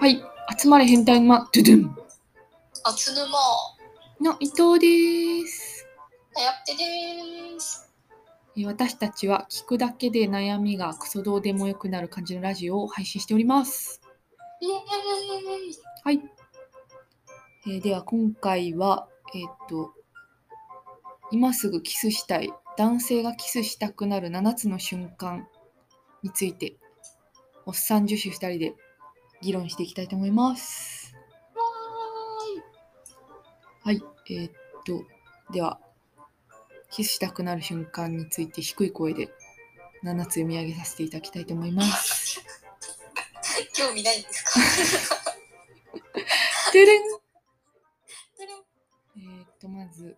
はい。集まれ変態沼、ドゥドゥンあつぬま、の伊藤です。はやってです。えー私たちは聞くだけで悩みがクソどうでもよくなる感じのラジオを配信しております。イエーイはい。えーでは今回は、えーっと、今すぐキスしたい、男性がキスしたくなる7つの瞬間について、おっさん女子2人で議論していきたいと思います。わはい。えーっと、では、キスしたくなる瞬間について低い声で7つ読み上げさせていただきたいと思います。興味ないんですか？てれんえーっと、まず、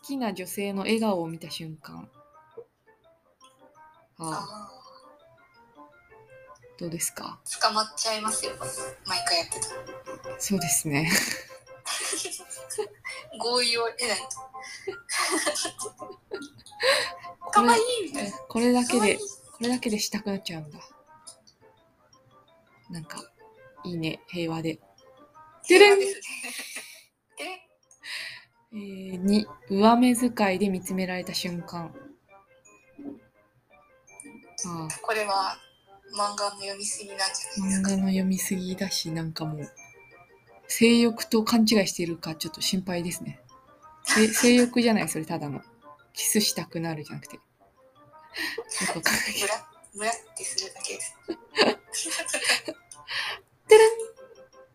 好きな女性の笑顔を見た瞬間。ああ、あどうですか？ー捕まっちゃいますよ。毎回やってた。そうですね。合意を得ないと。こかわいれいみたいな。これだけでこれだけでしたくなっちゃうんだ。なんか、いいね、平和で。ですねてれんえー、2、上目遣いで見つめられた瞬間。ああ、これは漫画の読みすぎなんじゃないですか。漫画の読みすぎだし、なんかもう、性欲と勘違いしているかちょっと心配ですね。せ 性欲じゃない、それただの。キスしたくなるじゃなくて。よくわかんないけどムラムラってするだけです。てれん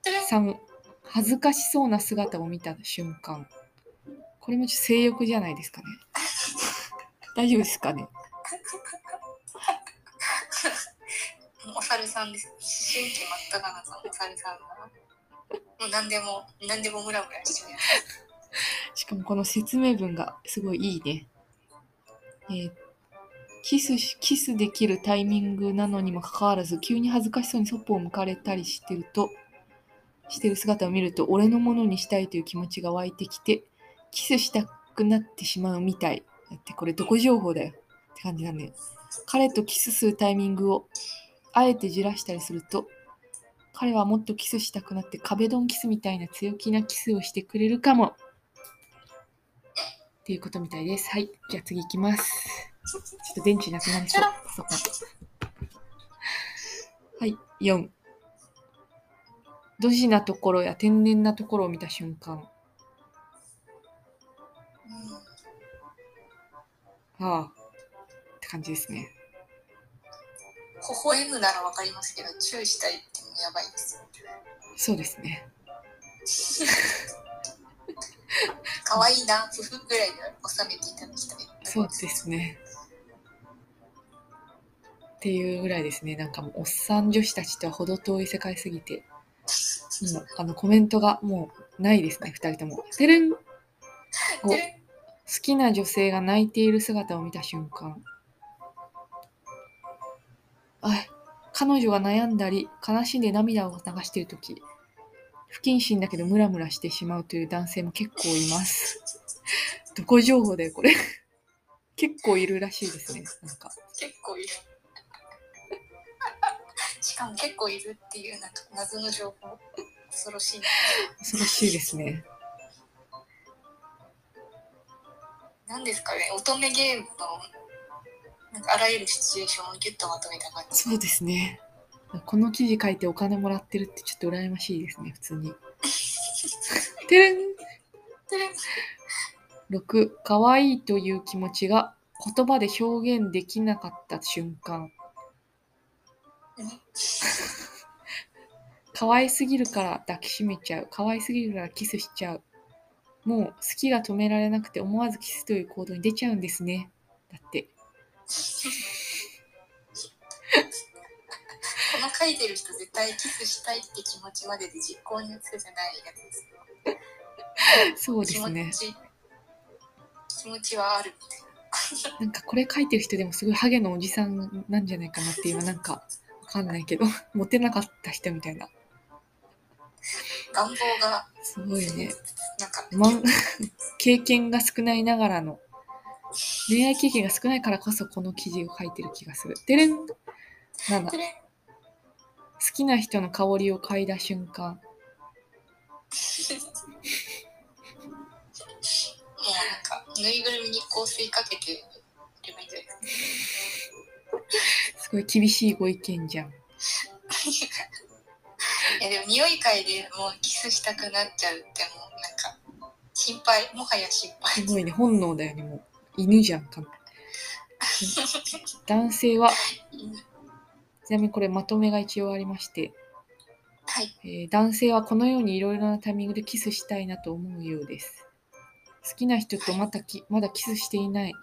てれん3、恥ずかしそうな姿を見た瞬間。これもちょっと性欲じゃないですかね。大丈夫ですかね。お猿さんです。思春期真っ只中のお猿さんが。もう何でも、何でもムラムラしちゃうやつ。しかもこの説明文がすごいいいね。えーキス、キスできるタイミングなのにもかかわらず、急に恥ずかしそうにそっぽを向かれたりしてると、してる姿を見ると、俺のものにしたいという気持ちが湧いてきて、キスしたくなってしまうみたい。だってこれどこ情報だよって感じなんだね。彼とキスするタイミングをあえてじらしたりすると、彼はもっとキスしたくなって壁ドンキスみたいな強気なキスをしてくれるかも。っていうことみたいです。はい。じゃあ次行きます。ちょっと電池なくなりそう。そっか。はい。4。ドジなところや天然なところを見た瞬間。うんああ。って感じですね。微笑むならわかりますけど、注意したいっていうのやばいです。そうですね。可愛いな、夫婦ぐらいで収めていただきたい。そうですね。っていうぐらいですね。なんかもう、おっさん女子たちとは程遠い世界すぎて、もう、あの、コメントがもうないですね、二人とも。てるん !5 好できな女性が泣いている姿を見た瞬間。あ彼女が悩んだり、悲しんで涙を流しているとき、不謹慎だけどムラムラしてしまうという男性も結構います。どこ情報だよ、これ。結構いるらしいですね。なんか。結構いる。しかも結構いるっていうなんか謎の情報。恐ろしいな。恐ろしいですね。何ですかね、乙女ゲームのなんかあらゆるシチュエーションをギュッとまとめた感じ。そうですね。この記事書いてお金もらってるってちょっと羨ましいですね、普通に。てれんで !6、可愛いという気持ちが言葉で表現できなかった瞬間。可愛すぎるから抱きしめちゃう。可愛すぎるからキスしちゃう。もう好きが止められなくて思わずキスという行動に出ちゃうんですね。だって。この書いてる人絶対キスしたいって気持ちまでで実行に移せてないやつです。そうですね。気持ち気持ちはあるみたいな。なんかこれ書いてる人でもすごいハゲのおじさんなんじゃないかなっていうなんかわかんないけどモテなかった人みたいな願望がすごいね、なんか、まん、経験が少ないながらの恋愛経験が少ないからこそこの記事を書いてる気がする。でれん !7 好好きな人の香りを嗅いだ瞬間。もうなんか、ぬいぐるみに香水かけてればいいんじゃないですか。すごい厳しいご意見じゃん。いやでも匂い嗅いでもうキスしたくなっちゃうってもうなんか心配もはや心配すごいね、本能だよね、もう。犬じゃんか。男性は、ちなみにこれまとめが一応ありまして、はいえー男性はこのようにいろいろなタイミングでキスしたいなと思うようです。好きな人とまたきまだキスしていない。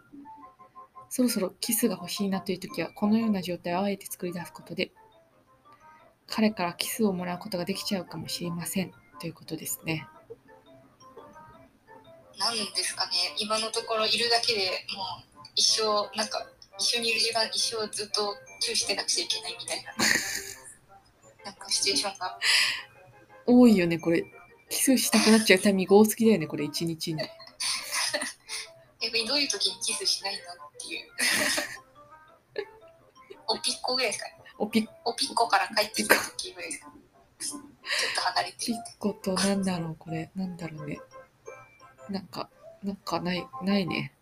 そろそろキスが欲しいなという時は、このような状態をあえて作り出すことで、彼からキスをもらうことができちゃうかもしれません。ということですね。なんですかね今のところいるだけでもう一生なんか一緒にいる時間一生ずっとチューしてなくちゃいけないみたいな なんかシチュエーションが多いよね、これ。キスしたくなっちゃうタイミング多すぎだよね、これ、一日に。逆にどういう時にキスしないのっていう おピッコぐらいですかねおピッおピッコから帰ってきた時ぐらいですかちょっと離れてピッコとなんだろう、これ。なんだろうね。なんか、なんかない、ないね。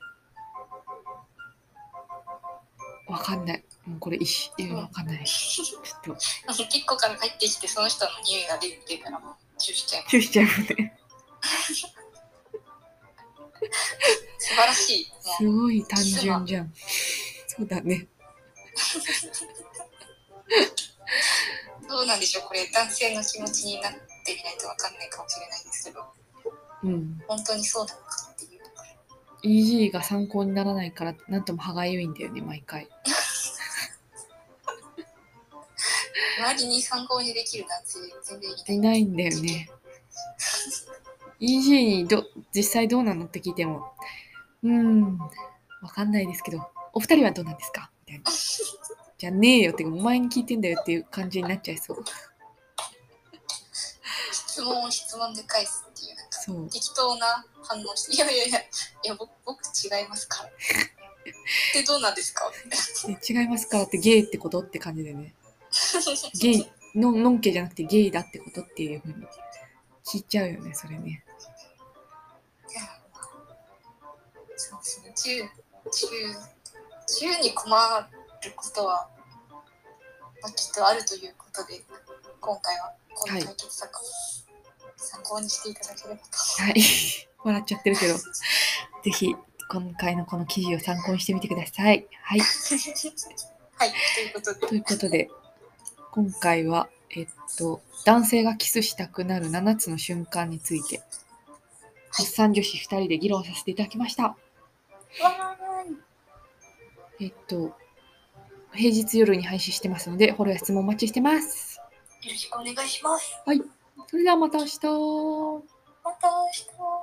わかんない。もうこれ一緒、うんわかんない。ちょっと、あのピッコから帰ってきてその人の匂いが出てからもうチューしちゃいますチューしちゃうよね。素晴らしいすごい単純じゃん。そうだね。どうなんでしょうこれ男性の気持ちになってみないとわかんないかもしれないですけどうん。本当にそうなのかっていう EG が参考にならないから、なんとも歯がゆいんだよね、毎回。周りに参考にできる男性全然いないいないんだよね。EG にど実際どうなのって聞いても、うーん、わかんないですけど、お二人はどうなんですか？みたいな。じゃねえよってか、お前に聞いてんだよっていう感じになっちゃいそう。質問を質問で返す適当な反応して「いやいやいやいや僕僕違いますから」でどうなんですか？違いますか？ってゲイってこと？って感じでね。ゲイ、ののんけじゃなくてゲイだってことっていうふうに聞いちゃうよね、それね。いやそうですね。中中中に困ることは、まあ、きっとあるということで今回はこの解決策を参考にしていただければと、はい。笑っちゃってるけど、ぜひ今回のこの記事を参考にしてみてください。はい。はい、ということでということで、今回は、えっと、男性がキスしたくなる7つの瞬間について、おっさん女子2人で議論させていただきました。えっと、平日夜に配信してますので、フォローや質問お待ちしてます。よろしくお願いしますそれではまた明日。また明日